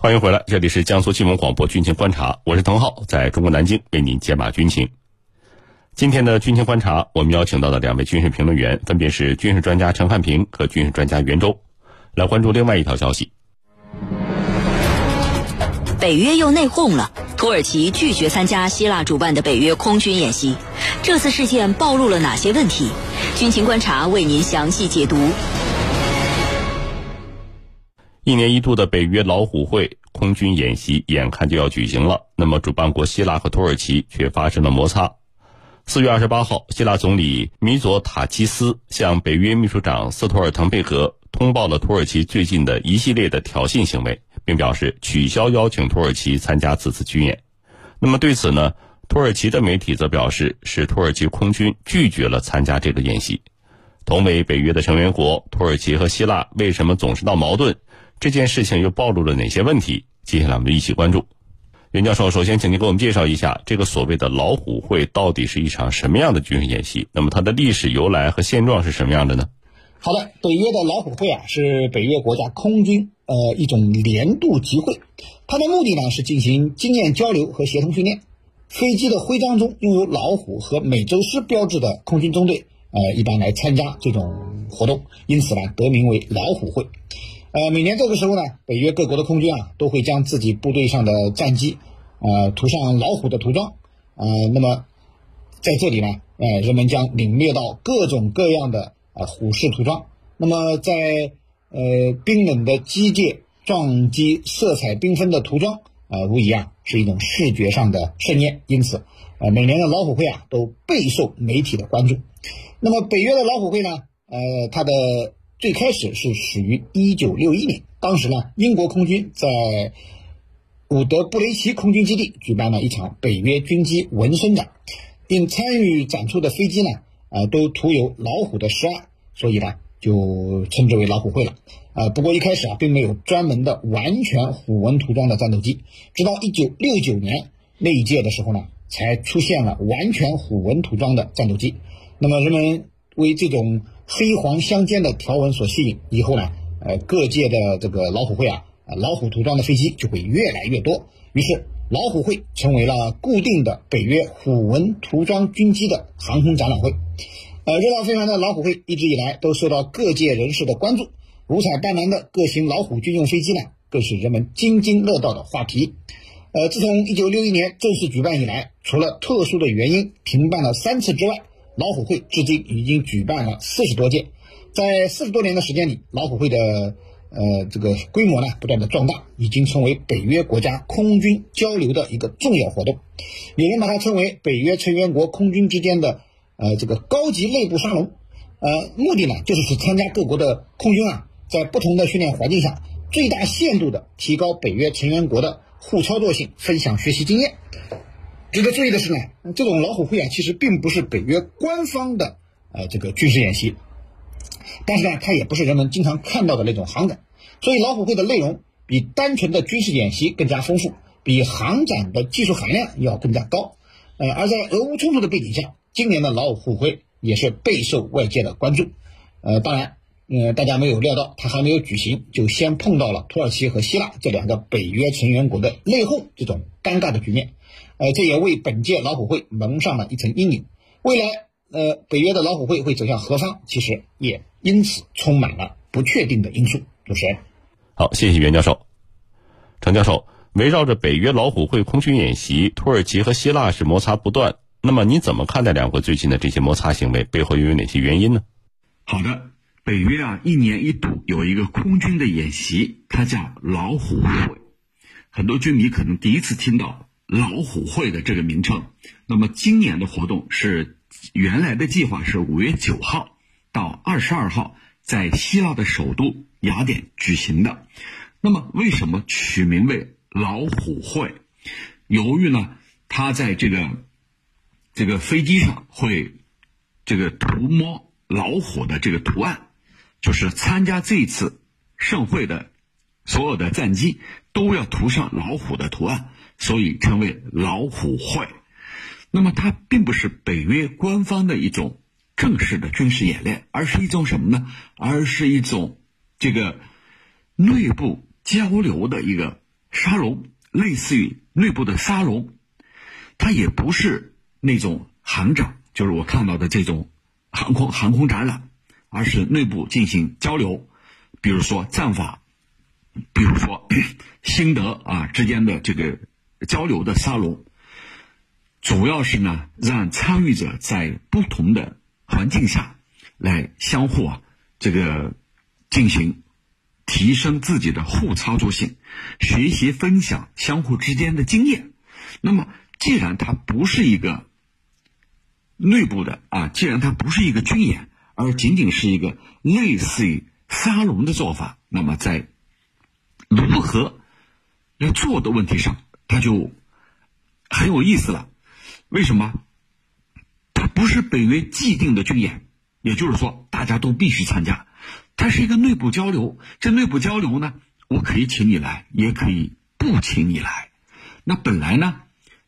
欢迎回来，这里是江苏新闻广播军情观察，我是滕浩，在中国南京为您解码军情。今天的军情观察，我们邀请到的两位军事评论员分别是军事专家陈汉平和军事专家袁周，来关注另外一条消息。北约又内讧了，土耳其拒绝参加希腊主办的北约空军演习，这次事件暴露了哪些问题？军情观察为您详细解读。一年一度的北约老虎会空军演习眼看就要举行了，那么主办国希腊和土耳其却发生了摩擦。四月二十八号，希腊总理米佐塔基斯向北约秘书长斯托尔滕贝格通报了土耳其最近的一系列的挑衅行为，并表示取消邀请土耳其参加此次军演。那么对此呢，土耳其的媒体则表示是土耳其空军拒绝了参加这个演习。同为北约的成员国，土耳其和希腊为什么总是闹矛盾？这件事情又暴露了哪些问题？接下来我们一起关注。袁教授，首先请您给我们介绍一下这个所谓的“老虎会”到底是一场什么样的军事演习？那么它的历史由来和现状是什么样的呢？好的，北约的老虎会啊，是北约国家空军呃一种年度集会，它的目的呢是进行经验交流和协同训练。飞机的徽章中拥有老虎和美洲狮标志的空军中队，呃，一般来参加这种活动，因此呢得名为老虎会。呃，每年这个时候呢，北约各国的空军啊，都会将自己部队上的战机，呃，涂上老虎的涂装，呃，那么在这里呢，呃，人们将领略到各种各样的呃虎式涂装。那么在呃冰冷的机械撞击、色彩缤纷的涂装，呃，无疑啊是一种视觉上的盛宴。因此，呃，每年的老虎会啊，都备受媒体的关注。那么北约的老虎会呢，呃，它的。最开始是始于一九六一年，当时呢，英国空军在伍德布雷奇空军基地举办了一场北约军机纹身展，并参与展出的飞机呢，呃，都涂有老虎的图案，所以呢，就称之为老虎会了。呃，不过一开始啊，并没有专门的完全虎纹涂装的战斗机，直到一九六九年那一届的时候呢，才出现了完全虎纹涂装的战斗机。那么人们为这种。黑黄相间的条纹所吸引，以后呢，呃，各界的这个老虎会啊，老虎涂装的飞机就会越来越多，于是老虎会成为了固定的北约虎纹涂装军机的航空展览会。呃，热闹非凡的老虎会一直以来都受到各界人士的关注，五彩斑斓的各型老虎军用飞机呢，更是人们津津乐道的话题。呃，自从1961年正式举办以来，除了特殊的原因停办了三次之外，老虎会至今已经举办了四十多届，在四十多年的时间里，老虎会的呃这个规模呢不断的壮大，已经成为北约国家空军交流的一个重要活动。有人把它称为北约成员国空军之间的呃这个高级内部沙龙。呃，目的呢就是使参加各国的空军啊，在不同的训练环境下，最大限度的提高北约成员国的互操作性，分享学习经验。值得注意的是呢，这种老虎会啊，其实并不是北约官方的呃这个军事演习，但是呢，它也不是人们经常看到的那种航展，所以老虎会的内容比单纯的军事演习更加丰富，比航展的技术含量要更加高。呃，而在俄乌冲突的背景下，今年的老虎会也是备受外界的关注。呃，当然，呃，大家没有料到，它还没有举行，就先碰到了土耳其和希腊这两个北约成员国的内讧这种尴尬的局面。呃，这也为本届老虎会蒙上了一层阴影。未来，呃，北约的老虎会会走向何方，其实也因此充满了不确定的因素。主持人，好，谢谢袁教授。程教授，围绕着北约老虎会空军演习，土耳其和希腊是摩擦不断。那么，你怎么看待两国最近的这些摩擦行为背后又有哪些原因呢？好的，北约啊，一年一度有一个空军的演习，它叫老虎会。很多军迷可能第一次听到。老虎会的这个名称，那么今年的活动是原来的计划是五月九号到二十二号在希腊的首都雅典举行的。那么为什么取名为老虎会？由于呢，他在这个这个飞机上会这个涂抹老虎的这个图案，就是参加这次盛会的所有的战机都要涂上老虎的图案。所以称为老虎会，那么它并不是北约官方的一种正式的军事演练，而是一种什么呢？而是一种这个内部交流的一个沙龙，类似于内部的沙龙，它也不是那种航展，就是我看到的这种航空航空展览，而是内部进行交流，比如说战法，比如说 心得啊之间的这个交流的沙龙，主要是呢让参与者在不同的环境下来相互啊这个进行。提升自己的互操作性，学习分享相互之间的经验。那么，既然它不是一个内部的啊，既然它不是一个军演，而仅仅是一个类似于沙龙的做法，那么在如何来做的问题上，他就很有意思了。为什么？它不是北约既定的军演，也就是说，大家都必须参加。它是一个内部交流，这内部交流呢，我可以请你来，也可以不请你来。那本来呢，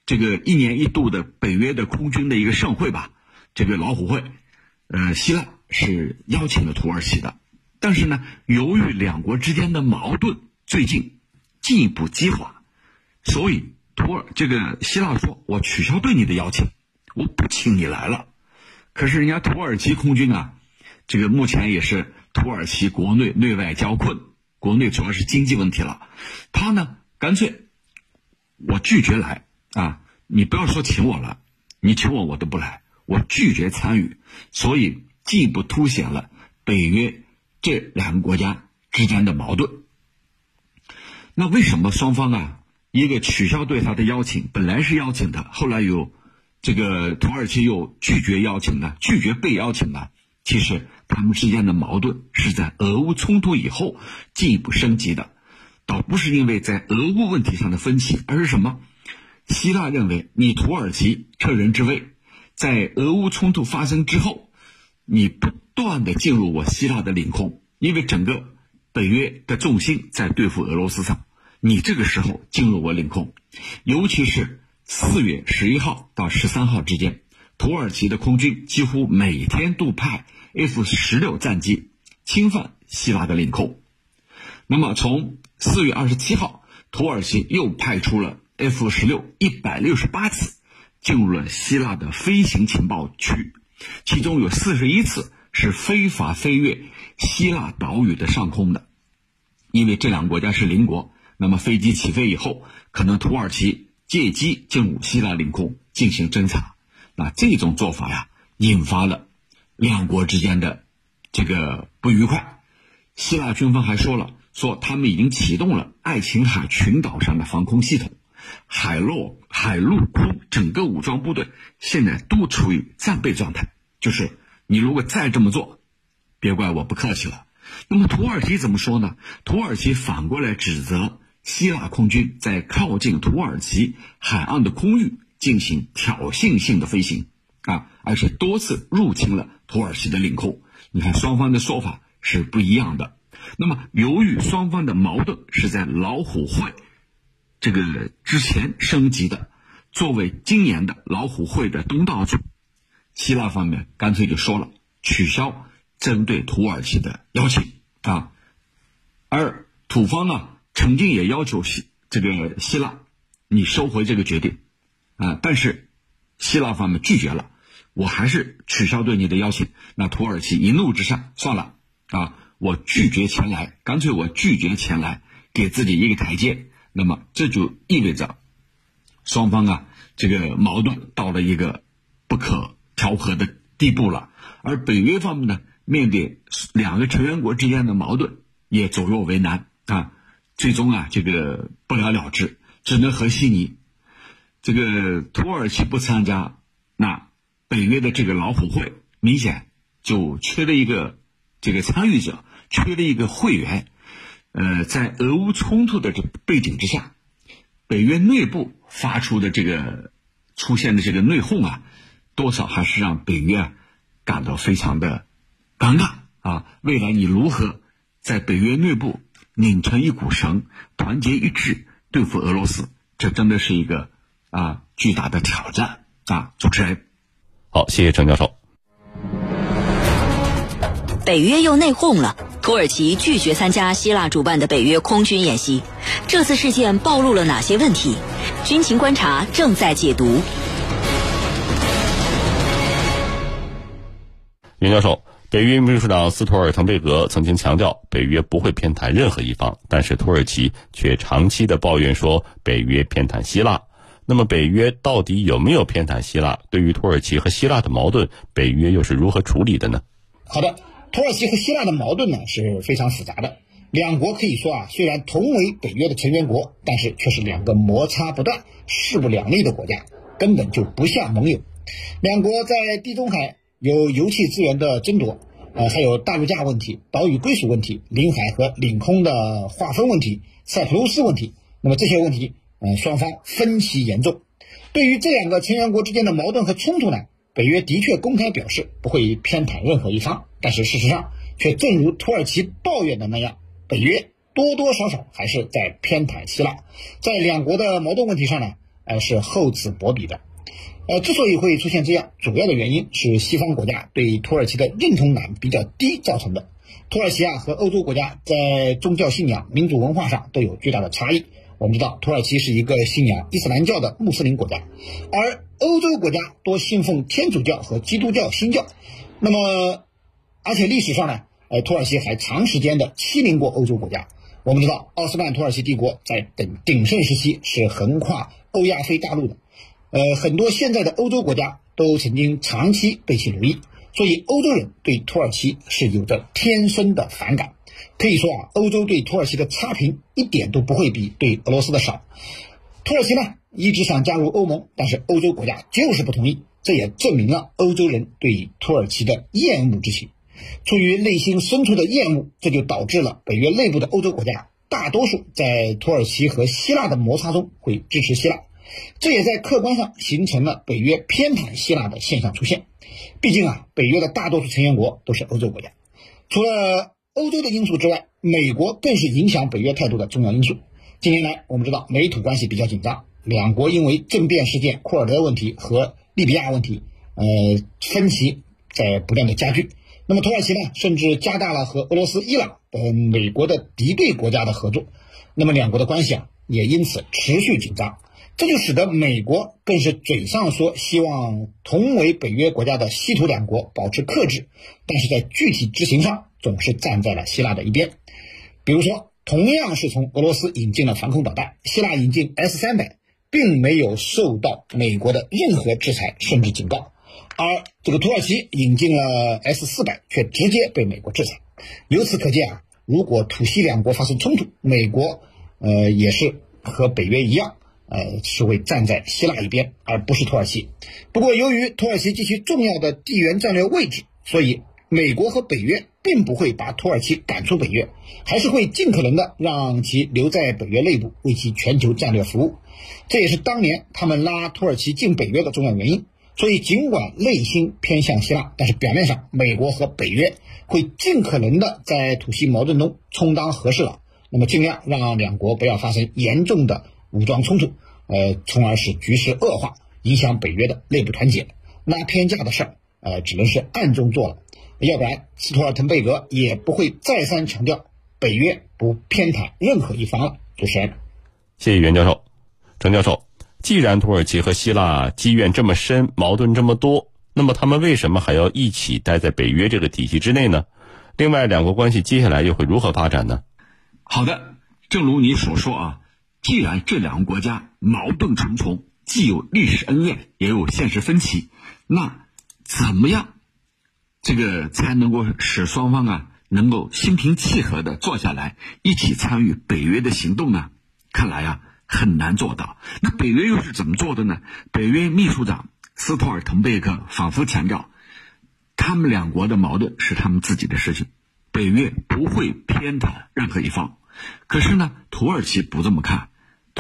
这个一年一度的北约的空军的一个盛会吧，这个老虎会，呃，希腊是邀请了土耳其的，但是呢，由于两国之间的矛盾最近进一步激化，所以土耳这个希腊说，我取消对你的邀请，我不请你来了。可是人家土耳其空军啊，这个目前也是。土耳其国内内外交困，国内主要是经济问题了。他呢，干脆我拒绝来啊！你不要说请我了，你请我我都不来，我拒绝参与。所以进一步凸显了北约这两个国家之间的矛盾。那为什么双方啊，一个取消对他的邀请，本来是邀请的，后来又这个土耳其又拒绝邀请了？拒绝被邀请了？其实。他们之间的矛盾是在俄乌冲突以后进一步升级的，倒不是因为在俄乌问题上的分歧，而是什么？希腊认为你土耳其趁人之危，在俄乌冲突发生之后，你不断的进入我希腊的领空，因为整个北约的重心在对付俄罗斯上，你这个时候进入我领空，尤其是四月十一号到十三号之间，土耳其的空军几乎每天都派。F 十六战机侵犯希腊的领空，那么从四月二十七号，土耳其又派出了 F 十六一百六十八次进入了希腊的飞行情报区，其中有四十一次是非法飞越希腊岛屿的上空的，因为这两个国家是邻国，那么飞机起飞以后，可能土耳其借机进入希腊领空进行侦察，那这种做法呀，引发了。两国之间的这个不愉快，希腊军方还说了，说他们已经启动了爱琴海群岛上的防空系统，海陆海陆空整个武装部队现在都处于战备状态。就是你如果再这么做，别怪我不客气了。那么土耳其怎么说呢？土耳其反过来指责希腊空军在靠近土耳其海岸的空域进行挑衅性的飞行。啊，而且多次入侵了土耳其的领空。你看，双方的说法是不一样的。那么，由于双方的矛盾是在老虎会这个之前升级的，作为今年的老虎会的东道主，希腊方面干脆就说了取消针对土耳其的邀请啊。而土方呢，曾经也要求希这个希腊，你收回这个决定啊，但是。希腊方面拒绝了，我还是取消对你的邀请。那土耳其一怒之下，算了啊，我拒绝前来，干脆我拒绝前来，给自己一个台阶。那么这就意味着，双方啊，这个矛盾到了一个不可调和的地步了。而北约方面呢，面对两个成员国之间的矛盾，也左右为难啊，最终啊，这个不了了之，只能和稀泥。这个土耳其不参加，那北约的这个老虎会明显就缺了一个这个参与者，缺了一个会员。呃，在俄乌冲突的这背景之下，北约内部发出的这个出现的这个内讧啊，多少还是让北约感到非常的尴尬啊。未来你如何在北约内部拧成一股绳，团结一致对付俄罗斯？这真的是一个。啊，巨大的挑战啊！主持人，好，谢谢陈教授。北约又内讧了，土耳其拒绝参加希腊主办的北约空军演习。这次事件暴露了哪些问题？军情观察正在解读。袁教授，北约秘书长斯托尔滕贝格曾经强调，北约不会偏袒任何一方，但是土耳其却长期的抱怨说北约偏袒希腊。那么，北约到底有没有偏袒希腊？对于土耳其和希腊的矛盾，北约又是如何处理的呢？好的，土耳其和希腊的矛盾呢是非常复杂的。两国可以说啊，虽然同为北约的成员国，但是却是两个摩擦不断、势不两立的国家，根本就不像盟友。两国在地中海有油气资源的争夺，呃，还有大陆架问题、岛屿归属问题、领海和领空的划分问题、塞浦路斯问题。那么这些问题。呃，双方分歧严重。对于这两个成员国之间的矛盾和冲突呢，北约的确公开表示不会偏袒任何一方，但是事实上却正如土耳其抱怨的那样，北约多多少少还是在偏袒希腊，在两国的矛盾问题上呢，呃是厚此薄彼的。呃，之所以会出现这样，主要的原因是西方国家对土耳其的认同感比较低造成的。土耳其啊和欧洲国家在宗教信仰、民族文化上都有巨大的差异。我们知道，土耳其是一个信仰伊斯兰教的穆斯林国家，而欧洲国家多信奉天主教和基督教新教。那么，而且历史上呢，呃，土耳其还长时间的欺凌过欧洲国家。我们知道，奥斯曼土耳其帝国在鼎鼎盛时期是横跨欧亚非大陆的，呃，很多现在的欧洲国家都曾经长期被其奴役，所以欧洲人对土耳其是有着天生的反感。可以说啊，欧洲对土耳其的差评一点都不会比对俄罗斯的少。土耳其呢一直想加入欧盟，但是欧洲国家就是不同意，这也证明了欧洲人对土耳其的厌恶之情。出于内心深处的厌恶，这就导致了北约内部的欧洲国家大多数在土耳其和希腊的摩擦中会支持希腊，这也在客观上形成了北约偏袒希腊的现象出现。毕竟啊，北约的大多数成员国都是欧洲国家，除了。欧洲的因素之外，美国更是影响北约态度的重要因素。近年来，我们知道美土关系比较紧张，两国因为政变事件、库尔德问题和利比亚问题，呃，分歧在不断的加剧。那么土耳其呢，甚至加大了和俄罗斯、伊朗等美国的敌对国家的合作。那么两国的关系啊，也因此持续紧张。这就使得美国更是嘴上说希望同为北约国家的西土两国保持克制，但是在具体执行上。总是站在了希腊的一边，比如说，同样是从俄罗斯引进了防空导弹，希腊引进 S 三百，并没有受到美国的任何制裁甚至警告，而这个土耳其引进了 S 四百，却直接被美国制裁。由此可见啊，如果土西两国发生冲突，美国呃也是和北约一样，呃是会站在希腊一边，而不是土耳其。不过，由于土耳其极其重要的地缘战略位置，所以。美国和北约并不会把土耳其赶出北约，还是会尽可能的让其留在北约内部，为其全球战略服务。这也是当年他们拉土耳其进北约的重要原因。所以，尽管内心偏向希腊，但是表面上，美国和北约会尽可能的在土西矛盾中充当和事佬，那么尽量让两国不要发生严重的武装冲突，呃，从而使局势恶化，影响北约的内部团结。拉偏架的事儿，呃，只能是暗中做了。要不然，斯托尔滕贝格也不会再三强调北约不偏袒任何一方了。主持人，谢谢袁教授。程教授，既然土耳其和希腊积怨这么深，矛盾这么多，那么他们为什么还要一起待在北约这个体系之内呢？另外，两国关系接下来又会如何发展呢？好的，正如你所说啊，既然这两个国家矛盾重重，既有历史恩怨，也有现实分歧，那怎么样？这个才能够使双方啊能够心平气和的坐下来一起参与北约的行动呢？看来啊很难做到。那北约又是怎么做的呢？北约秘书长斯托尔滕贝克反复强调，他们两国的矛盾是他们自己的事情，北约不会偏袒任何一方。可是呢，土耳其不这么看，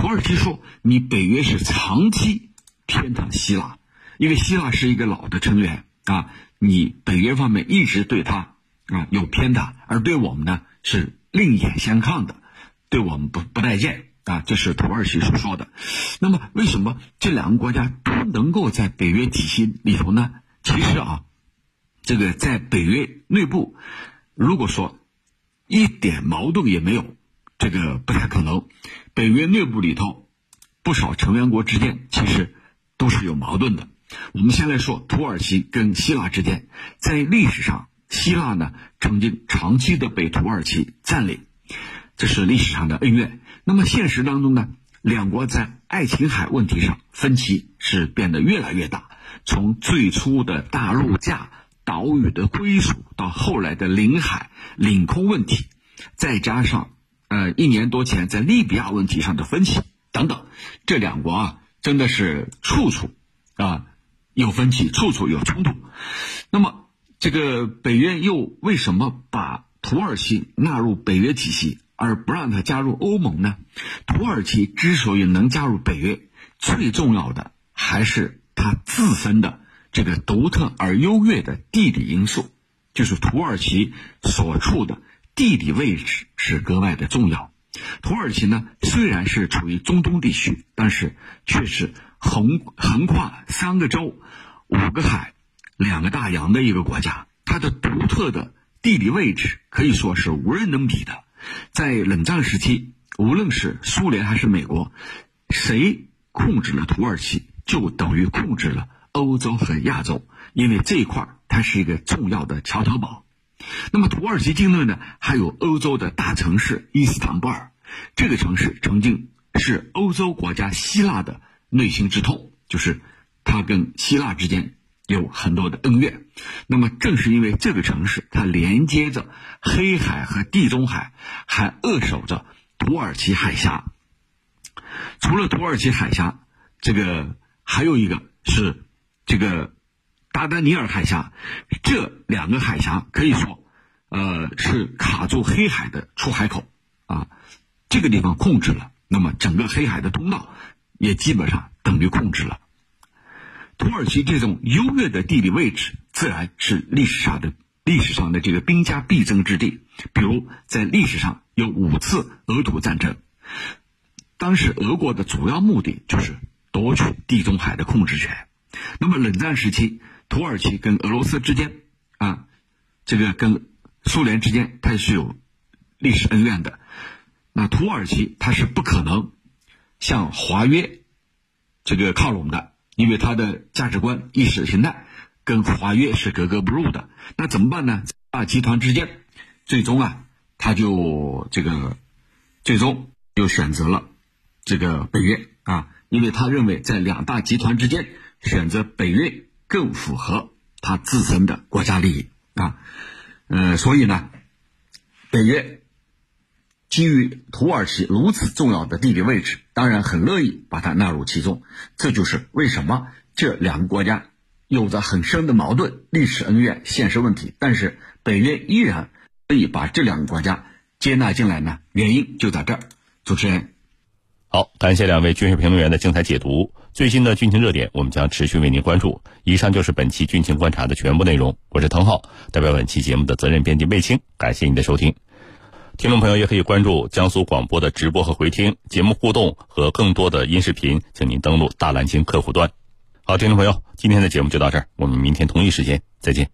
土耳其说你北约是长期偏袒希腊，因为希腊是一个老的成员啊。你北约方面一直对他啊有偏袒，而对我们呢是另眼相看的，对我们不不待见啊，这是土耳其所说的。那么，为什么这两个国家都能够在北约体系里头呢？其实啊，这个在北约内部，如果说一点矛盾也没有，这个不太可能。北约内部里头，不少成员国之间其实都是有矛盾的。我们先来说土耳其跟希腊之间，在历史上，希腊呢曾经长期的被土耳其占领，这是历史上的恩怨。那么现实当中呢，两国在爱琴海问题上分歧是变得越来越大，从最初的大陆架。岛屿的归属，到后来的领海、领空问题，再加上呃一年多前在利比亚问题上的分歧等等，这两国啊真的是处处啊有分歧，处处有冲突。那么这个北约又为什么把土耳其纳入北约体系，而不让他加入欧盟呢？土耳其之所以能加入北约，最重要的还是它自身的。这个独特而优越的地理因素，就是土耳其所处的地理位置是格外的重要。土耳其呢，虽然是处于中东地区，但是却是横横跨三个洲、五个海、两个大洋的一个国家。它的独特的地理位置可以说是无人能比的。在冷战时期，无论是苏联还是美国，谁控制了土耳其，就等于控制了。欧洲和亚洲，因为这一块它是一个重要的桥头堡。那么土耳其境内呢，还有欧洲的大城市伊斯坦布尔。这个城市曾经是欧洲国家希腊的内心之痛，就是它跟希腊之间有很多的恩怨。那么正是因为这个城市，它连接着黑海和地中海，还扼守着土耳其海峡。除了土耳其海峡，这个还有一个是。这个达达尼尔海峡，这两个海峡可以说，呃，是卡住黑海的出海口啊。这个地方控制了，那么整个黑海的通道也基本上等于控制了。土耳其这种优越的地理位置，自然是历史上的历史上的这个兵家必争之地。比如在历史上有五次俄土战争，当时俄国的主要目的就是夺取地中海的控制权。那么冷战时期，土耳其跟俄罗斯之间啊，这个跟苏联之间，它是有历史恩怨的。那土耳其它是不可能向华约这个靠拢的，因为它的价值观、意识形态跟华约是格格不入的。那怎么办呢？大集团之间，最终啊，他就这个最终就选择了这个北约啊，因为他认为在两大集团之间。选择北约更符合他自身的国家利益啊，呃，所以呢，北约基于土耳其如此重要的地理位置，当然很乐意把它纳入其中。这就是为什么这两个国家有着很深的矛盾、历史恩怨、现实问题，但是北约依然可以把这两个国家接纳进来呢？原因就在这儿。主持人，好，感谢两位军事评论员的精彩解读。最新的军情热点，我们将持续为您关注。以上就是本期军情观察的全部内容。我是滕浩，代表本期节目的责任编辑卫青，感谢您的收听。听众朋友也可以关注江苏广播的直播和回听节目互动和更多的音视频，请您登录大蓝鲸客户端。好，听众朋友，今天的节目就到这儿，我们明天同一时间再见。